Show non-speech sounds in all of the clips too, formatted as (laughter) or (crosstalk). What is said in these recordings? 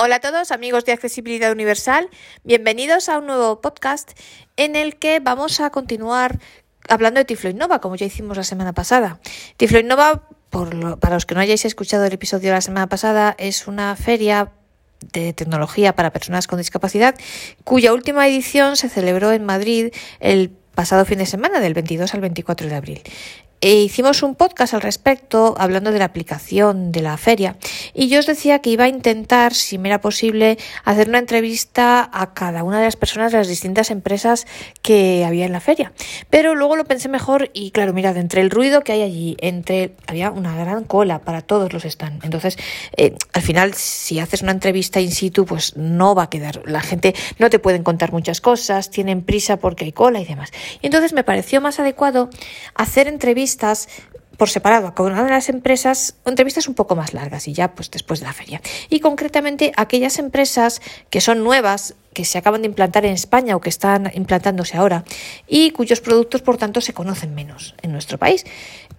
Hola a todos amigos de Accesibilidad Universal, bienvenidos a un nuevo podcast en el que vamos a continuar hablando de Tiflo Innova, como ya hicimos la semana pasada. Tiflo Innova, por para los que no hayáis escuchado el episodio de la semana pasada, es una feria de tecnología para personas con discapacidad cuya última edición se celebró en Madrid el pasado fin de semana, del 22 al 24 de abril. E hicimos un podcast al respecto hablando de la aplicación de la feria y yo os decía que iba a intentar, si me era posible, hacer una entrevista a cada una de las personas de las distintas empresas que había en la feria. Pero luego lo pensé mejor y claro, mirad, entre el ruido que hay allí, entre había una gran cola para todos los stands. Entonces, eh, al final, si haces una entrevista in situ, pues no va a quedar. La gente no te pueden contar muchas cosas, tienen prisa porque hay cola y demás. Y entonces me pareció más adecuado hacer entrevistas por separado a cada una de las empresas, entrevistas un poco más largas y ya pues después de la feria. Y concretamente aquellas empresas que son nuevas, que se acaban de implantar en España o que están implantándose ahora y cuyos productos por tanto se conocen menos en nuestro país.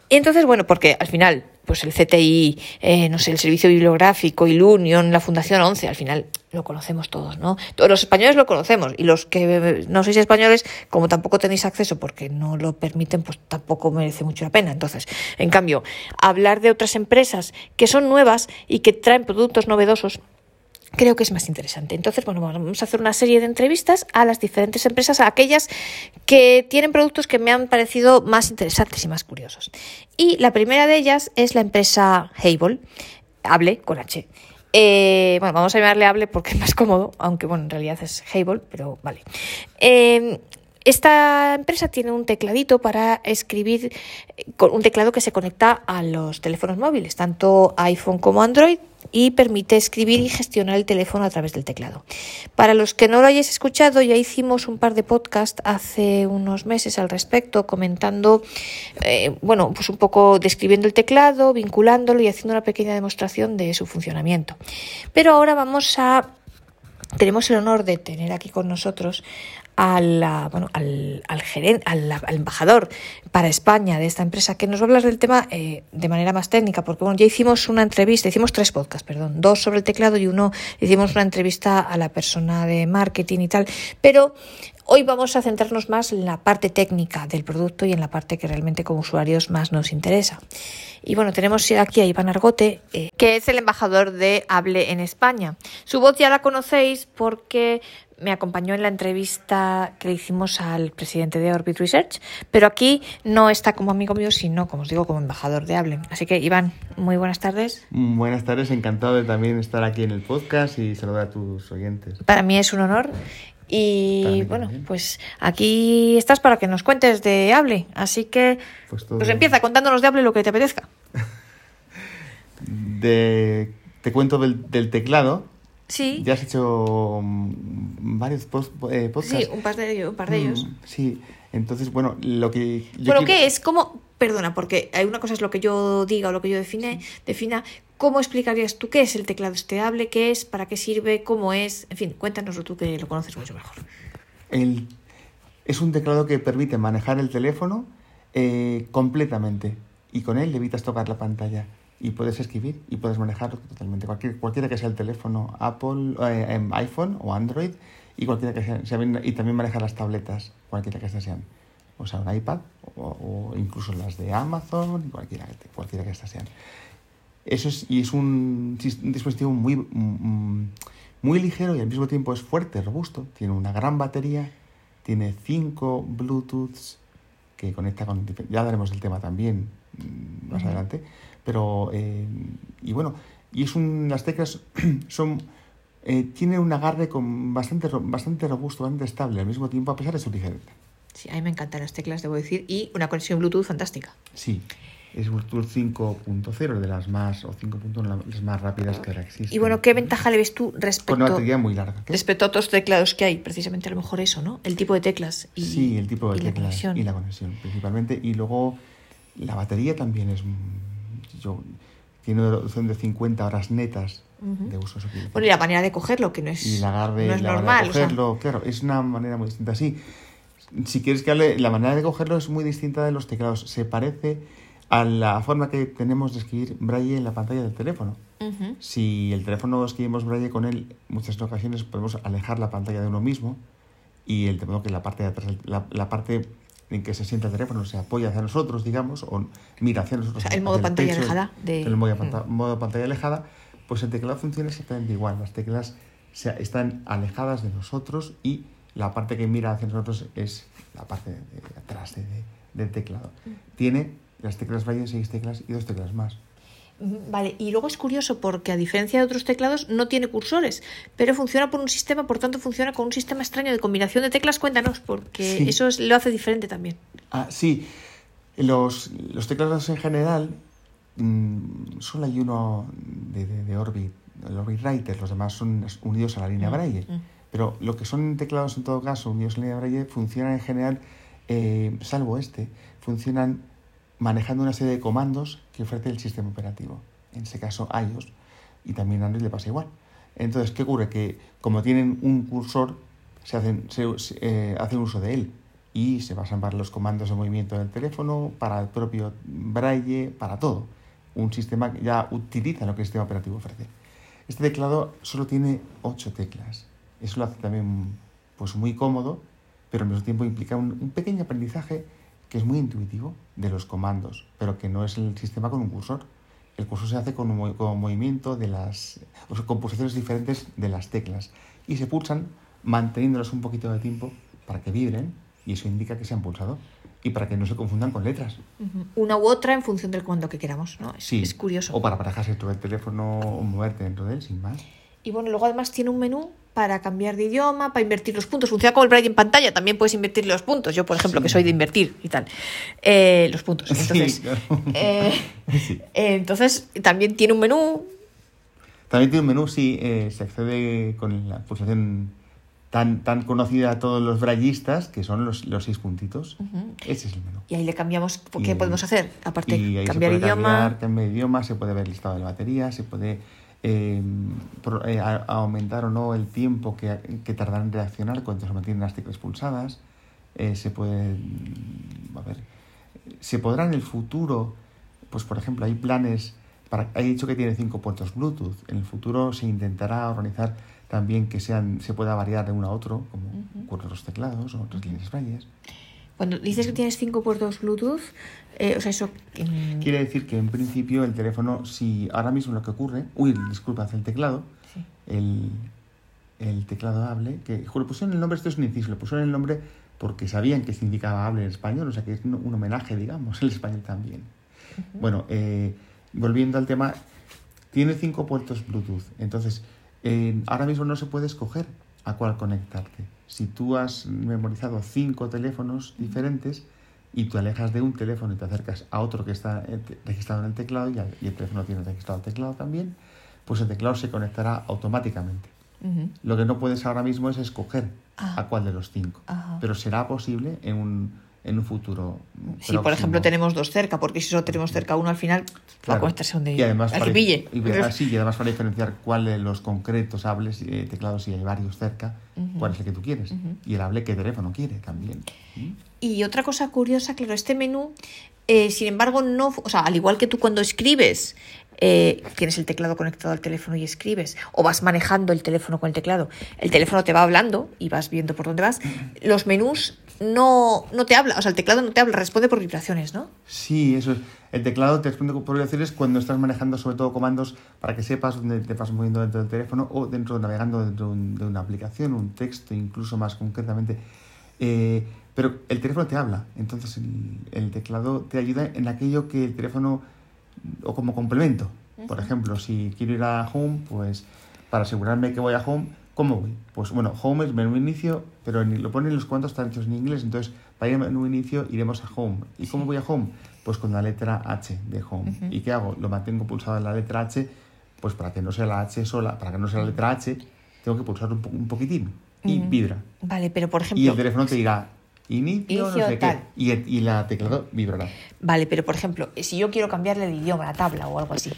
Entonces, bueno, porque al final pues el CTI, eh, no sé, el Servicio Bibliográfico, Ilunion, la Fundación 11, al final lo conocemos todos, ¿no? Todos los españoles lo conocemos y los que no sois españoles, como tampoco tenéis acceso porque no lo permiten, pues tampoco merece mucho la pena. Entonces, en cambio, hablar de otras empresas que son nuevas y que traen productos novedosos, creo que es más interesante. Entonces, bueno, vamos a hacer una serie de entrevistas a las diferentes empresas, a aquellas que tienen productos que me han parecido más interesantes y más curiosos. Y la primera de ellas es la empresa Hable, Hable con H. Eh, bueno, vamos a llamarle Hable porque es más cómodo, aunque bueno, en realidad es Hable, pero vale. Eh, esta empresa tiene un tecladito para escribir, con un teclado que se conecta a los teléfonos móviles, tanto iPhone como Android, y permite escribir y gestionar el teléfono a través del teclado. Para los que no lo hayáis escuchado, ya hicimos un par de podcasts hace unos meses al respecto, comentando, eh, bueno, pues un poco describiendo el teclado, vinculándolo y haciendo una pequeña demostración de su funcionamiento. Pero ahora vamos a tenemos el honor de tener aquí con nosotros al, bueno, al, al, gerente, al, embajador para España de esta empresa que nos va a hablar del tema eh, de manera más técnica, porque bueno, ya hicimos una entrevista, hicimos tres podcasts, perdón, dos sobre el teclado y uno hicimos una entrevista a la persona de marketing y tal, pero Hoy vamos a centrarnos más en la parte técnica del producto y en la parte que realmente como usuarios más nos interesa. Y bueno, tenemos aquí a Iván Argote, eh, que es el embajador de Hable en España. Su voz ya la conocéis porque me acompañó en la entrevista que le hicimos al presidente de Orbit Research, pero aquí no está como amigo mío, sino, como os digo, como embajador de Hable. Así que, Iván, muy buenas tardes. Buenas tardes, encantado de también estar aquí en el podcast y saludar a tus oyentes. Para mí es un honor. Y bueno, pues aquí estás para que nos cuentes de Hable. Así que, pues, pues empieza contándonos de Hable lo que te apetezca. (laughs) de, te cuento del, del teclado Sí. Ya has hecho mm, varios post, eh, podcasts. Sí, un par de, un par de ellos. Mm, sí, entonces, bueno, lo que... Yo ¿Pero qué es? ¿Cómo...? Perdona, porque hay una cosa es lo que yo diga o lo que yo define, defina. ¿Cómo explicarías tú qué es el teclado estable? ¿Qué es? ¿Para qué sirve? ¿Cómo es? En fin, cuéntanoslo tú que lo conoces mucho mejor. El, es un teclado que permite manejar el teléfono eh, completamente y con él evitas tocar la pantalla y puedes escribir y puedes manejarlo totalmente. Cualquier, cualquiera que sea el teléfono Apple, eh, em, iPhone o Android y cualquiera que sea, y también manejar las tabletas, cualquiera que sean. O sea, un iPad o, incluso las de Amazon, cualquiera, cualquiera que estas sean. Eso es, y es un, dispositivo muy, mm, muy ligero y al mismo tiempo es fuerte, robusto. Tiene una gran batería, tiene cinco Bluetooths que conecta con... Ya daremos el tema también mm, más adelante pero, eh, y bueno, y es un, las teclas (clears throat) son, eh, tiene un agarre con bastante, bastante robusto, bastante estable al mismo tiempo, a pesar de su ligereza. Sí, a mí me encantan las teclas, debo decir, y una conexión Bluetooth fantástica. Sí, es Bluetooth 5.0, de las más, o 5.1, las más rápidas que ahora existen. Y bueno, ¿qué ventaja le ves tú respecto, Con una batería muy larga. respecto a otros teclados que hay? Precisamente a lo mejor eso, ¿no? El tipo de teclas y, sí, el tipo de teclas y la conexión, principalmente. Y luego la batería también es yo, tiene una reducción de 50 horas netas de uso. Bueno, y la manera de cogerlo, que no es, y la no es la normal. De cogerlo, claro, es una manera muy distinta. Sí, si quieres que hable, la manera de cogerlo es muy distinta de los teclados. Se parece a la forma que tenemos de escribir braille en la pantalla del teléfono. Ujú. Si el teléfono escribimos braille con él, muchas ocasiones podemos alejar la pantalla de uno mismo y el modo que la parte de atrás, la, la parte en que se sienta el teléfono se apoya hacia nosotros, digamos, o mira hacia nosotros. O sea, el modo pantalla pecho, alejada de- El modo, Mm. modo pantalla alejada, pues el teclado funciona exactamente igual. Las teclas se- están alejadas de nosotros y la parte que mira hacia nosotros es la parte de, de atrás de- de- del teclado. Tiene las teclas braille, seis teclas y dos teclas más. Vale, y luego es curioso porque a diferencia de otros teclados no tiene cursores, pero funciona por un sistema, por tanto funciona con un sistema extraño de combinación de teclas. Cuéntanos, porque Sí. eso es- lo hace diferente también. Ah, sí. Los, los teclados en general, mm, solo hay uno de, de, de Orbit, el Orbit Writer, los demás son unidos a la línea Braille. mm. Pero lo que son teclados en todo caso unidos la línea Braille funcionan en general, eh, salvo este, funcionan manejando una serie de comandos que ofrece el sistema operativo. En ese caso iOS. Y también Android le pasa igual. Entonces, ¿qué ocurre? Que como tienen un cursor, se hacen, eh, hacen uso de él y se basan para los comandos de movimiento del teléfono, para el propio braille, para todo. Un sistema que ya utiliza lo que el sistema operativo ofrece. Este teclado solo tiene ocho teclas. Eso lo hace también pues, muy cómodo, pero al mismo tiempo implica un, un pequeño aprendizaje que es muy intuitivo de los comandos, pero que no es el sistema con un cursor. El cursor se hace con, un, con movimiento de las o sea, con posiciones diferentes de las teclas y se pulsan manteniéndolas un poquito de tiempo para que vibren y eso indica que se han pulsado y para que no se confundan con letras. Una u otra en función del comando que queramos, ¿no? Es, Sí. es curioso. O para barajarse del teléfono o moverte dentro de él sin más. Y bueno, luego además tiene un menú para cambiar de idioma, para invertir los puntos. Funciona como el braille en pantalla, también puedes invertir los puntos. Yo, por ejemplo, Sí. que soy de invertir y tal. Eh, los puntos. Entonces, Sí, claro. eh, (laughs) Sí. eh, entonces también tiene un menú. También tiene un menú, sí, eh, se accede con la pulsación tan, tan conocida a todos los braillistas, que son los, los seis puntitos. Ese es el menú. Y ahí le cambiamos. ¿Qué podemos hacer? Aparte, cambiar idioma. Cambiar, cambiar idioma, se puede ver el estado de la batería, se puede eh, eh, a- aumentar o no el tiempo que, que tardará en reaccionar cuando se mantienen las teclas pulsadas. Eh, se puede. mm, A ver. Se podrá en el futuro, pues por ejemplo, hay planes. Para, he dicho que tiene cinco puertos Bluetooth. En el futuro se intentará organizar también que sean se pueda variar de uno a otro, como Ujú. ocurre con los teclados o otras líneas brailles. Cuando dices que tienes cinco puertos Bluetooth, eh, o sea, eso. mm, Quiere decir que en principio el teléfono, si ahora mismo lo que ocurre, uy, disculpa, hace el teclado, sí. el, el teclado hable, que jo, le pusieron el nombre, esto es un inciso, le pusieron el nombre porque sabían que significaba hable en español, o sea que es un, un homenaje, digamos, (laughs) el español también. Bueno, eh, volviendo al tema, tiene cinco puertos Bluetooth, entonces eh, ahora mismo no se puede escoger a cuál conectarte. Si tú has memorizado cinco teléfonos diferentes y tú alejas de un teléfono y te acercas a otro que está eh, registrado en el teclado y, el teléfono tiene registrado el teclado también, pues el teclado se conectará automáticamente. Lo que no puedes ahora mismo es escoger Ah. a cuál de los cinco, Ajá. pero será posible en un, en un futuro. Si, por próximo. ejemplo, tenemos dos cerca, porque si solo tenemos cerca uno al final, va a Claro. conectarse donde y además al para, que pille. y, además para diferenciar cuál de los concretos hables, eh, teclados, si hay varios cerca, cuál es el que tú quieres. Y el hable qué teléfono quiere también. ¿Mm? Y otra cosa curiosa, claro, este menú, eh, sin embargo, no, o sea, al igual que tú cuando escribes, eh, tienes el teclado conectado al teléfono y escribes, o vas manejando el teléfono con el teclado, el teléfono te va hablando y vas viendo por dónde vas, los menús no, no te habla, o sea, el teclado no te habla, responde por vibraciones, ¿no? Sí, eso es. El teclado te responde por vibraciones cuando estás manejando sobre todo comandos para que sepas dónde te vas moviendo dentro del teléfono o dentro navegando dentro de, un- de una aplicación, un texto, incluso más concretamente. Eh, pero el teléfono te habla, entonces el, el teclado te ayuda en aquello que el teléfono o como complemento. Por ejemplo, si quiero ir a Home, pues para asegurarme que voy a Home, ¿cómo voy? Pues bueno, Home es menú inicio, pero lo ponen los cuantos están hechos en inglés, entonces para ir al menú inicio iremos a Home. ¿Y cómo voy a Home? Pues con la letra H de Home. ¿Y qué hago? Lo mantengo pulsado en la letra H, pues para que no sea la H sola, para que no sea la letra H, tengo que pulsar un, po- un poquitín y vibra. Vale, pero por Y ejemplo, el teléfono te dirá inicio, Inicio, no sé tal. qué, y, y la teclado vibrará. vale, pero por ejemplo, si yo quiero cambiarle el idioma, la tabla o algo así,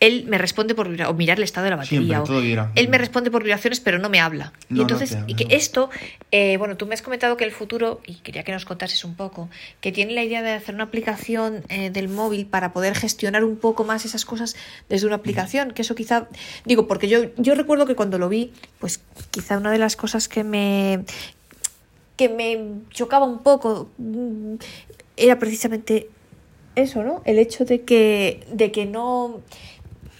él me responde por o mirar el estado de la batería. Siempre, o- él me responde por vibraciones, pero no me habla. No, y no entonces, habla, y que no. esto, eh, bueno, tú me has comentado que el futuro, y quería que nos contases un poco, que tiene la idea de hacer una aplicación eh, del móvil para poder gestionar un poco más esas cosas desde una aplicación, que eso quizá, digo, porque yo, yo recuerdo que cuando lo vi, pues quizá una de las cosas que me que me chocaba un poco mm, era precisamente eso, ¿no? El hecho de que, de que no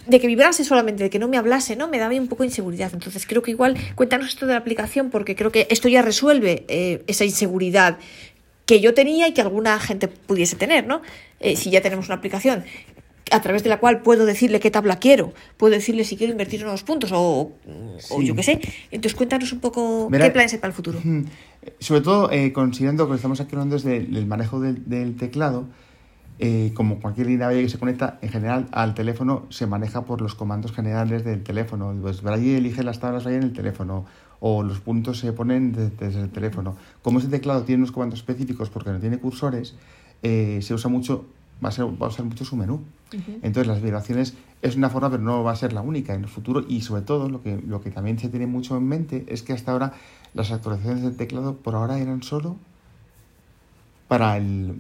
de que vibrase solamente, de que no me hablase, ¿no? Me daba un poco de inseguridad. Entonces creo que igual cuéntanos esto de la aplicación porque creo que esto ya resuelve eh, esa inseguridad que yo tenía y que alguna gente pudiese tener, ¿no? Eh, si ya tenemos una aplicación a través de la cual puedo decirle qué tabla quiero, puedo decirle si quiero invertir unos puntos o, o yo qué sé. Entonces cuéntanos un poco qué planes hay para el futuro. (laughs) Sobre todo, eh, considerando que estamos aquí hablando desde el manejo del, del teclado, eh, como cualquier línea que se conecta, en general al teléfono se maneja por los comandos generales del teléfono. Pues Braille elige las tablas ahí en el teléfono o los puntos se ponen de- desde el teléfono. Como ese teclado tiene unos comandos específicos porque no tiene cursores, eh, se usa mucho, va a, ser, va a usar mucho su menú. Entonces las vibraciones es una forma, pero no va a ser la única en el futuro. Y sobre todo lo que, lo que también se tiene mucho en mente es que hasta ahora las actualizaciones del teclado por ahora eran solo para el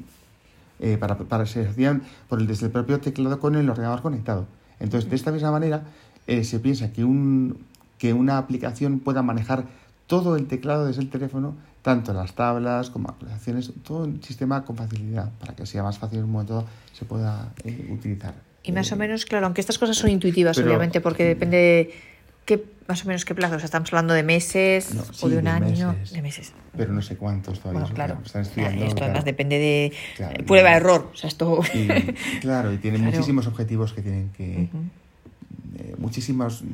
eh, para, para se hacían por el, desde el propio teclado con el ordenador conectado. Entonces, de esta misma manera, eh, se piensa que, un, que una aplicación pueda manejar todo el teclado desde el teléfono, tanto las tablas como actualizaciones, todo el sistema con facilidad, para que sea más fácil en un momento se pueda eh, utilizar. Y más o Eh, menos, claro, aunque estas cosas son intuitivas, pero- obviamente, porque depende de qué, más o menos qué plazo. O sea, estamos hablando de meses No, o de un de año. meses. De meses. Pero no sé cuántos todavía. Bueno, eso, claro. Están estudiando. Esto claro. además depende de Claro, prueba error. O sea, esto. Y, (laughs) claro, y tiene Claro. muchísimos objetivos que tienen que. Eh, muchísimas mm,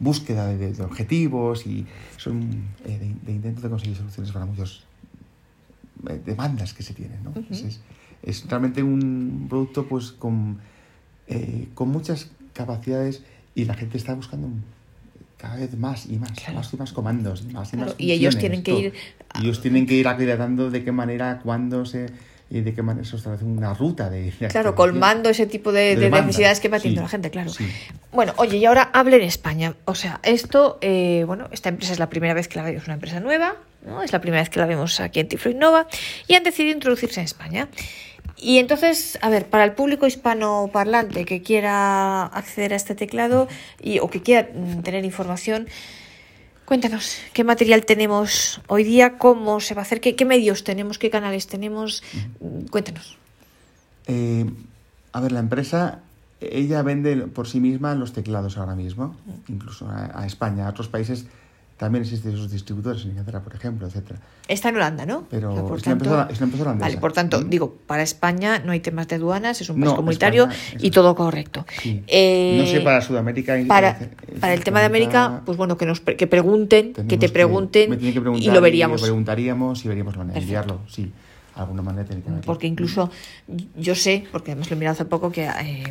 búsqueda de, de objetivos y son eh, de, de intentos de conseguir soluciones para muchas eh, demandas que se tienen. ¿no? Es, es- es realmente un producto pues con, eh, con muchas capacidades y la gente está buscando un- cada vez más y más, Claro. más y más comandos, y más y Claro, más y ellos tienen que todo. ir Y ellos tienen que ir acreditando de qué manera, cuándo se y de qué manera se establece una ruta de, de Claro, colmando ese tipo de, necesidades que va teniendo sí, la gente, claro. sí. Bueno, oye, y ahora hable en España. O sea, esto, eh, bueno, esta empresa es la primera vez que la vemos, es una empresa nueva, ¿no? Es la primera vez que la vemos aquí en Tiflo Innova y han decidido introducirse en España. Y entonces, a ver, para el público hispanoparlante que quiera acceder a este teclado y, o que quiera tener información, cuéntanos qué material tenemos hoy día, cómo se va a hacer, qué, qué medios tenemos, qué canales tenemos. Cuéntanos. Eh, a ver, la empresa, ella vende por sí misma los teclados ahora mismo, incluso a, a España, a otros países también existen sus distribuidores, en Inglaterra, por ejemplo, etcétera. Está en Holanda, ¿no? Pero O sea, por es, una tanto- empresa, es una empresa holandesa. Vale, por tanto, ¿Mm? digo, para España no hay temas de aduanas, es un país No, comunitario España y todo correcto. Sí. Eh, no sé, para Sudamérica... y- para, para el tema de América, pues bueno, que nos pre- que pregunten, que te pregunten me tienen que y lo veríamos. preguntaríamos y veríamos la manera de enviarlo, sí. Alguna manera tiene que haberlo. Porque incluso yo sé, porque además lo he mirado hace poco, que eh,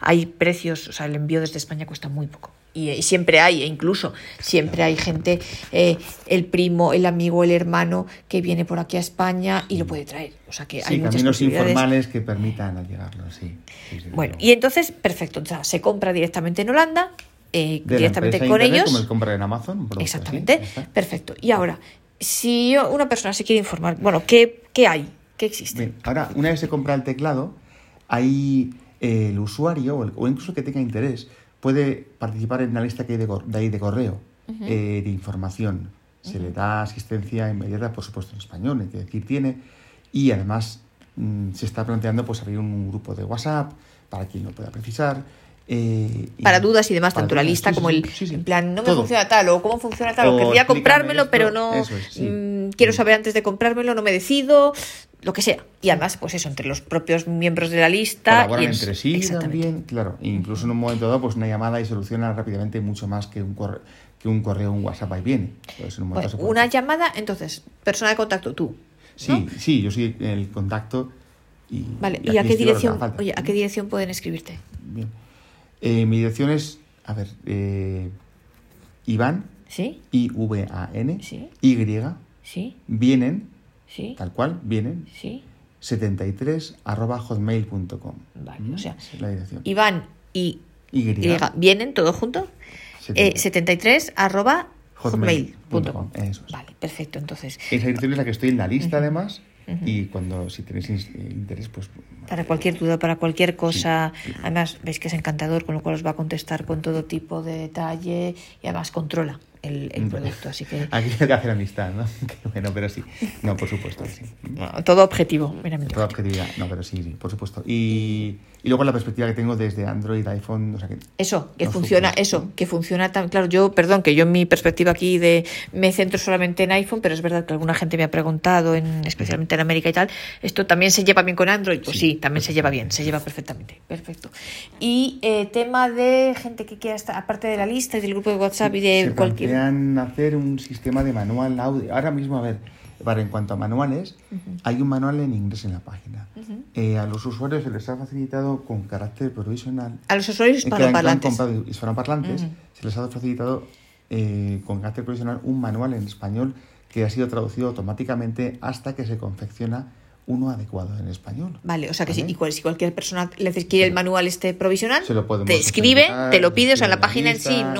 hay precios, o sea, el envío desde España cuesta muy poco. Y, siempre hay, e incluso siempre hay gente, eh, el primo, el amigo, el hermano, que viene por aquí a España y lo puede traer. O sea que Sí, hay caminos informales que permitan allegarlo, sí. sí, sí, Bueno, y entonces, perfecto, o sea, se compra directamente en Holanda, eh, de directamente con internet, ellos. Como el compra en Amazon. producto Exactamente, perfecto. Y ahora, si yo- una persona se quiere informar, bueno, ¿qué, qué hay? ¿Qué existe? Bien, ahora, una vez se compra el teclado, ahí eh, el usuario o, el- o incluso que tenga interés puede participar en una lista que hay de, cor- de, ahí de correo eh, de información. Se le da asistencia inmediata, por supuesto, en español, es decir, tiene. Y además mm, se está planteando pues, abrir un grupo de WhatsApp para quien lo pueda precisar. eh, y- Para dudas y demás, tanto la lista sí, como el. sí, sí. En plan, no me Todo. funciona tal, o cómo funciona tal, o, O querría explícame comprármelo, esto, pero no. es, mm, quiero saber antes de comprármelo, no me decido, lo que sea. Y además, pues eso, entre los propios miembros de la lista. Colaboran y en- entre sí también, claro. Incluso en un momento dado, pues una llamada y soluciona rápidamente mucho más que un correo, que un correo, un WhatsApp ahí viene. Pues en un puede una hacer. llamada, entonces, persona de contacto, tú. Sí, sí, yo soy el contacto y. Vale, y ¿y a qué dirección, falta. oye, a qué dirección pueden escribirte? Bien. Eh, mi dirección es, a ver, eh, Iván, ¿Sí? I-V-A-N, Sí. Y, ¿Sí? vienen, ¿Sí? tal cual, vienen, ¿Sí? 73 arroba hotmail.com. Vale, ¿Mm? o sea, es la dirección. Iván y, Y. y vienen todo junto. Eh, 73 arroba Hotmail.com, eso es. Vale, perfecto. Entonces, Esa dirección es la que estoy en la lista, además. Y cuando, si tenéis in- interés, pues. para cualquier duda, para cualquier cosa, además veis que es encantador, con lo cual os va a contestar con todo tipo de detalle y además controla el, el producto. Así que (laughs) Aquí hay que hacer amistad, ¿no? (laughs) Bueno, pero sí. No, por supuesto sí. no, todo objetivo, meramente. Toda objetividad. No, pero sí, sí, por supuesto. Y, y luego la perspectiva que tengo desde Android, iPhone, o sea que. Eso, que No funciona, eso, que funciona tan claro. Yo, perdón, que yo en mi perspectiva aquí de me centro solamente en iPhone, pero es verdad que alguna gente me ha preguntado, en, especialmente en América y tal, esto también se lleva bien con Android. Pues sí, Sí, también se lleva bien, se lleva perfectamente, perfecto. Y eh, tema de gente que quiera estar, aparte de la lista y del grupo de WhatsApp y de cualquier. Hacer un sistema de manual audio. Ahora mismo, a ver, para en cuanto a manuales, hay un manual en inglés en la página. Eh, a los usuarios se les ha facilitado con carácter provisional. A los usuarios hispanoparlantes. comprado hispanoparlantes, Ujú. se les ha facilitado eh, con carácter provisional un manual en español que ha sido traducido automáticamente hasta que se confecciona uno adecuado en español. Vale, o sea que si, ¿Vale? y cual- si cualquier persona le quiere el manual este provisional, Se lo te escribe, te lo pide, o sea, escribe la página en sí lista,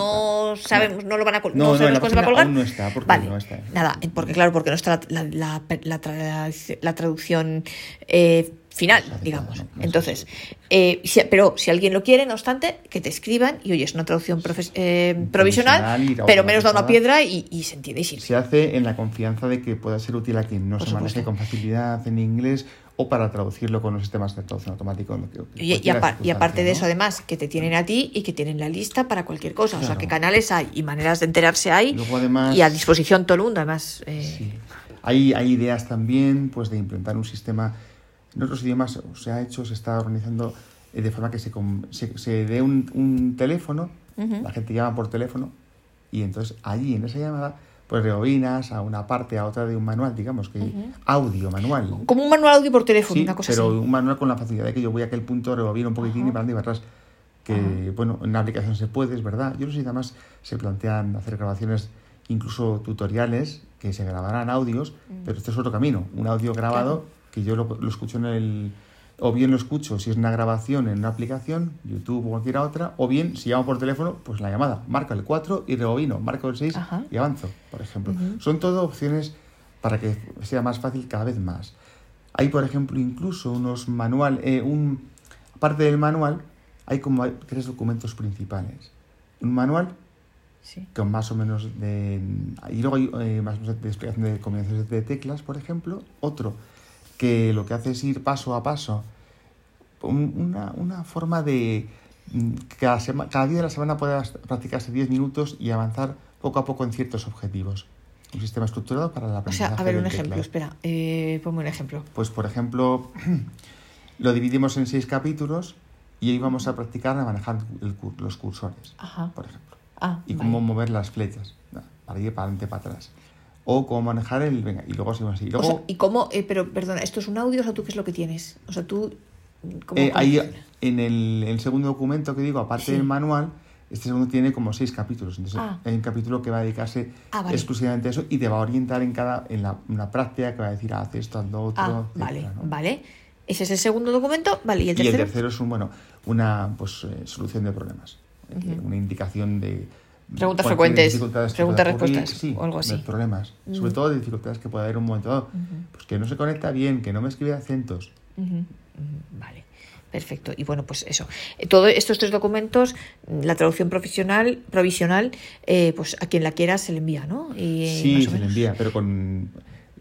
no sabemos, no lo van a col- No, no, no, sabemos en la cuándo se va a página colgar. aún no está, porque vale, no está. nada, porque claro, porque no está la, la, la, la tra- la traducción eh, final, digamos. Entonces, eh, si- pero si alguien lo quiere, no obstante, que te escriban y oye, es una traducción eh, provisional, pero menos da una piedra y, y se entiende y sirve. Se hace en la confianza de que pueda ser útil a quien no Por se maneje supuesto. con facilidad en inglés o para traducirlo con los sistemas de traducción automático. Y, aparte de eso, además, que te tienen a ti y que tienen la lista para cualquier cosa. O sea, que canales hay y maneras de enterarse hay. Luego, además- y a disposición todo el mundo, además. eh, Sí. Hay, hay ideas también pues, de implementar un sistema. En otros idiomas se ha hecho, se está organizando eh, de forma que se, se, se dé un, un teléfono, la gente llama por teléfono y entonces allí en esa llamada pues rebobinas a una parte, a otra de un manual, digamos que audio manual. Como un manual audio por teléfono, Sí, una cosa pero así. un manual con la facilidad de que yo voy a aquel punto, rebobino un poquitín y para adelante y para atrás. Que, bueno, en la aplicación se puede, es verdad. Yo no sé si además se plantean hacer grabaciones, incluso tutoriales, que se grabarán audios, pero este es otro camino. Un audio grabado que yo lo, lo escucho en el... O bien lo escucho si es una grabación en una aplicación, YouTube o cualquier otra, o bien si llamo por teléfono, pues la llamada. Marco el 4 y rebobino, marco el 6 Ajá. y avanzo, por ejemplo. Son todo opciones para que sea más fácil cada vez más. Hay, por ejemplo, incluso unos manual, eh, un, aparte del manual, hay como tres documentos principales. Un manual Sí. con más o menos de... Y luego hay eh, más o menos de explicación de combinaciones de teclas, por ejemplo. Otro que lo que hace es ir paso a paso. Un- Una, una forma de... mm, Cada, sema- cada día de la semana puedas practicarse 10 minutos y avanzar poco a poco en ciertos objetivos. Un sistema estructurado para O aprendizaje. sea, a ver, un ejemplo, teclado. espera, eh, ponme un ejemplo. Pues, por ejemplo, (clears throat) lo dividimos en seis capítulos y ahí vamos a practicar a manejar el los cursores, Ajá. por ejemplo. Ah, Y vale. cómo mover las flechas, para ir para adelante, para atrás. O cómo manejar el... Venga, y luego seguimos así. Y O luego, sea, ¿y cómo? eh, pero, perdona, ¿esto es un audio o sea, tú qué es lo que tienes? O sea, tú... ¿cómo, eh, cómo ahí, en el, el segundo documento que digo, aparte Sí. del manual, este segundo tiene como seis capítulos. Entonces, Ah. hay un capítulo que va a dedicarse Ah, vale. exclusivamente a eso y te va a orientar en cada en la, una práctica que va a decir, haz esto, haz lo otro. Ah, etcétera, vale, ¿no? vale. Ese es el segundo documento, vale. ¿Y el Y el tercero? tercero es un, bueno, una pues, eh, solución de problemas. Eh, Una indicación de. Preguntas frecuentes, preguntas, respuestas, sí, o algo así. problemas. Sobre todo de dificultades que pueda haber en un momento dado. Pues que no se conecta bien, que no me escribe acentos. Vale, perfecto. Y bueno, pues eso. Eh, Todos estos tres documentos, mm, la traducción profesional, provisional, eh, pues a quien la quiera se le envía, ¿no? Y, eh, sí, se le envía, pero con.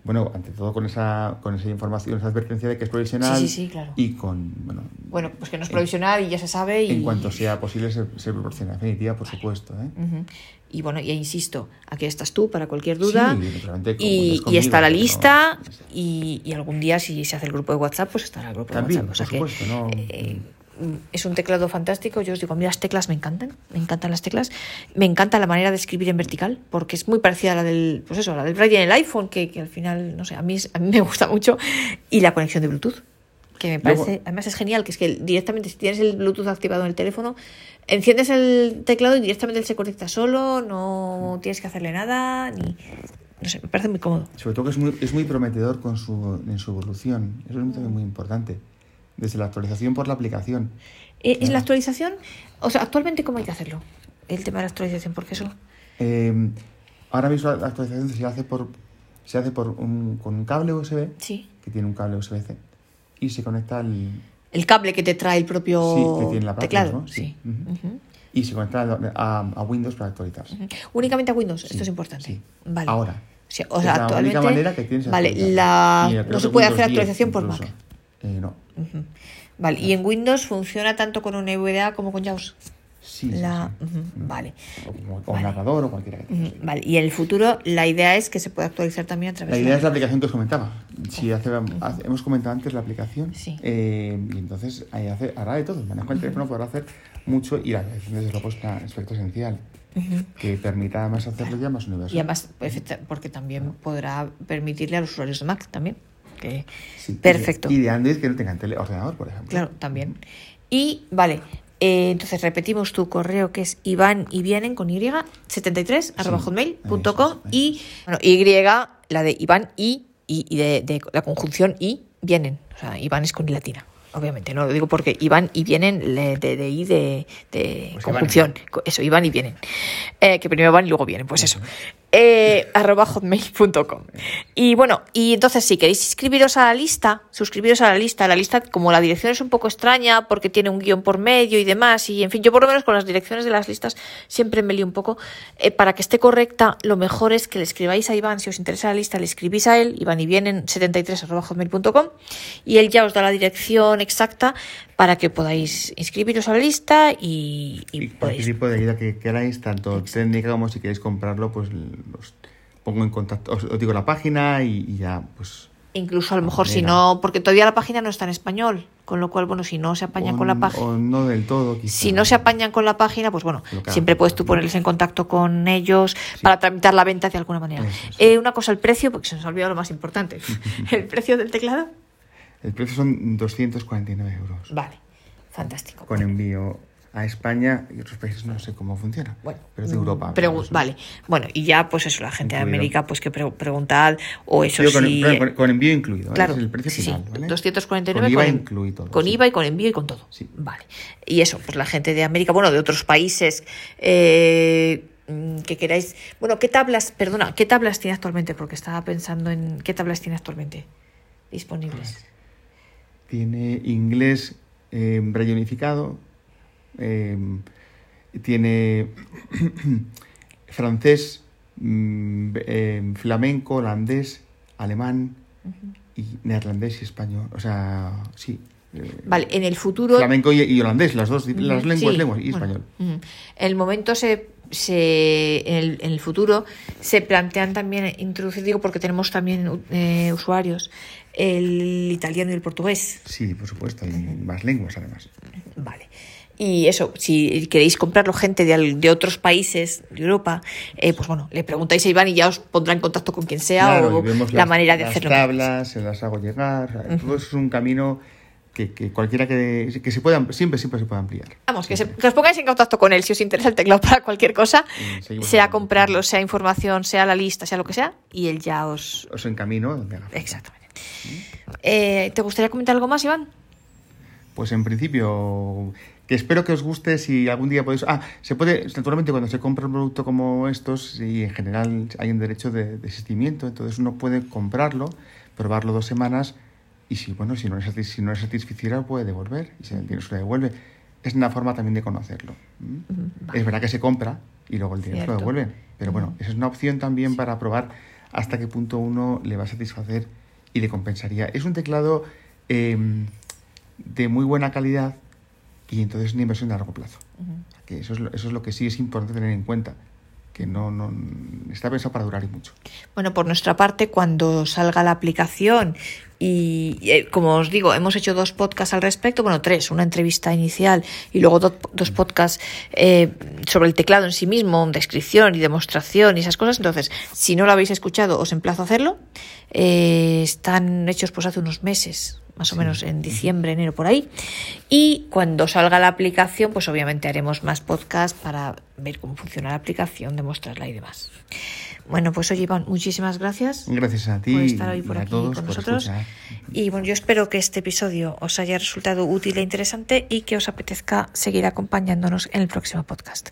Bueno, ante todo con esa, con esa información, esa advertencia de que es provisional. Sí, sí, sí, claro. Y con. Bueno, Bueno, pues que no es provisional y ya se sabe. Y, en cuanto sea posible, se, se proporciona. Definitiva, por supuesto. ¿eh? Y bueno, ya insisto, aquí estás tú para cualquier duda. Sí, y, y está la lista. Y, y algún día, si se hace el grupo de WhatsApp, pues estará el grupo También, de WhatsApp. O sea por que, supuesto, ¿no? eh, es un teclado fantástico. Yo os digo, a mí las teclas me encantan. Me encantan las teclas. Me encanta la manera de escribir en vertical, porque es muy parecida a la del, pues eso, a la del Braille en el iPhone, que, que al final, no sé, a mí, a mí me gusta mucho. Y la conexión de Bluetooth que me Luego- parece, además es genial, que es que directamente si tienes el Bluetooth activado en el teléfono, enciendes el teclado y directamente él se conecta solo, no tienes que hacerle nada, ni... No sé, me parece muy cómodo. Sobre todo que es muy, es muy prometedor con su, en su evolución. Eso es un también muy importante. Desde la actualización por la aplicación. Eh, ¿Es la actualización? O sea, actualmente, ¿cómo hay que hacerlo? El tema de la actualización, porque eso. Eh, ahora mismo la actualización se hace por se hace por un, con un cable USB Sí. que tiene un cable USB-C y se conecta al El cable que te trae el propio sí, que tiene la teclado. ¿no? Sí. Y se conecta a, Windows para actualizarse. Únicamente a Windows, Sí, esto es importante. sí. Vale. Ahora. O Es sea, la actualmente. única manera que tienes vale, la... No se puede hacer 10 actualización por. Mac. Eh, no. Vale, y en Windows funciona tanto con una VDA como con JAWS. Sí, sí, La... Ujú, Vale. O como- Vale. narrador o cualquiera que. Ujú, Vale, y en el futuro la idea es que se pueda actualizar también a través La de idea es la aplicación que os comentaba. Si hace, hace- hemos comentado antes la aplicación, Sí. eh, y entonces ahí hace, hará de todo. Manejo el teléfono podrá hacer mucho y la aplicación desde luego es un aspecto esencial que permita además hacerlo ya más universal. Y además, efecta- porque también podrá permitirle a los usuarios de Mac también. Que... Sí, y de- Perfecto. Y de, Android que no tengan tele, ordenador, por ejemplo. Claro, también. Y vale, eh, entonces repetimos tu correo que es Iván y vienen con Y 73 arroba Sí, hotmail.com y bueno, Y, la de Iván y, y, y de, de la conjunción y vienen. O sea, Iván es con I latina. Obviamente, no lo digo porque Iván y vienen le- de, de I de, de Pues conjunción. Co- Eso, Iván y vienen. Eh, que primero van y luego vienen, pues eso. Eh, arroba hotmail.com. Y bueno, y entonces si queréis inscribiros a la lista, suscribiros a la lista, la lista como la dirección es un poco extraña porque tiene un guion por medio y demás, y en fin, yo por lo menos con las direcciones de las listas siempre me lío un poco, eh, para que esté correcta, lo mejor es que le escribáis a Iván, si os interesa la lista, le escribís a él, Iván y vienen 73 arroba hotmail.com, y él ya os da la dirección exacta para que podáis inscribiros a la lista y, y Y podéis cualquier tipo de ayuda que queráis, tanto técnica como si queréis comprarlo, pues los pongo en contacto, os, os digo la página y, y ya, pues... Incluso a lo mejor si no, porque todavía la página no está en español, con lo cual, bueno, si no se apañan o- con la página. O no del todo, quizá. Si no se apañan con la página, pues bueno, siempre puedes tú ponerles en contacto con ellos para tramitar la venta de alguna manera. Eso. Eh, una cosa, el precio, porque se nos ha olvidado lo más importante. (laughs) ¿El precio del teclado? El precio son 249 euros. Vale, fantástico. Con envío a España y otros países no sé cómo funciona. Bueno, pero de Europa. Hablamos, ¿no? Vale, bueno, y ya pues eso, la gente de. América, pues que pre- preguntad, o eso con, sí. con- envío incluido, ¿eh? Claro, es el precio sí, final, ¿vale? 249 Con IVA con, incluido todo, con sí. IVA y con envío y con todo. Sí. Vale. Y eso, pues la gente de América, bueno, de otros países eh, mm, que queráis. Bueno, ¿qué tablas, perdona, qué tablas tiene actualmente? Porque estaba pensando en qué tablas tiene actualmente disponibles. Tiene inglés eh, eh, tiene (clears throat) francés, mm, eh, flamenco, holandés, alemán y neerlandés y español. O sea, sí. eh, Vale, en el futuro. Flamenco y, y holandés, las dos, las lenguas, sí, lenguas y bueno, español. En el momento se, se en, el, en el futuro se plantean también introducir, digo porque tenemos también eh, usuarios, el italiano y el portugués. Sí, por supuesto, y más lenguas además. Vale. Y eso, si queréis comprarlo gente de, de otros países de Europa, eh, pues bueno, le preguntáis a Iván y ya os pondrá en contacto con quien sea Claro, o la las- manera de las hacerlo. tablas, se las hago llegar. o sea, Todo eso es un camino que, que cualquiera que, que se pueda, siempre, siempre se puede ampliar. Vamos, que, se- que os pongáis en contacto con él si os interesa el teclado para cualquier cosa, seguimos sea comprarlo, sea información, sea la lista, sea lo que sea, y él ya os... Os encamino. Exactamente. Eh, ¿Te gustaría comentar algo más, Iván? Pues en principio, que espero que os guste si algún día podéis... Ah, se puede, naturalmente cuando se compra un producto como estos, y en general hay un derecho de desistimiento, entonces uno puede comprarlo, probarlo dos semanas, y si, bueno, si no satis- si no satisficiera, puede devolver, y si el dinero se le devuelve. Es una forma también de conocerlo. Es verdad que se compra y luego el dinero se lo Cierto. devuelven, pero bueno, esa es una opción también para probar hasta qué punto uno le va a satisfacer y le compensaría. Es un teclado eh, de muy buena calidad y entonces una inversión de largo plazo. Que eso, es lo, eso es lo que sí es importante tener en cuenta, que no, no está pensado para durar y mucho. Bueno, por nuestra parte, cuando salga la aplicación y, eh, como os digo, hemos hecho dos podcasts al respecto, bueno, tres, una entrevista inicial y luego do- dos podcasts eh, sobre el teclado en sí mismo, descripción y demostración y esas cosas. Entonces, si no lo habéis escuchado, os emplazo a hacerlo. Eh, están hechos pues hace unos meses, más o menos en diciembre, enero, por ahí. Y cuando salga la aplicación, pues obviamente haremos más podcasts para ver cómo funciona la aplicación, demostrarla y demás. Bueno, pues oye, Iván, muchísimas gracias. Gracias a ti. Por estar hoy por aquí todos con nosotros. escuchar. Y bueno, yo espero que este episodio os haya resultado útil e interesante y que os apetezca seguir acompañándonos en el próximo podcast.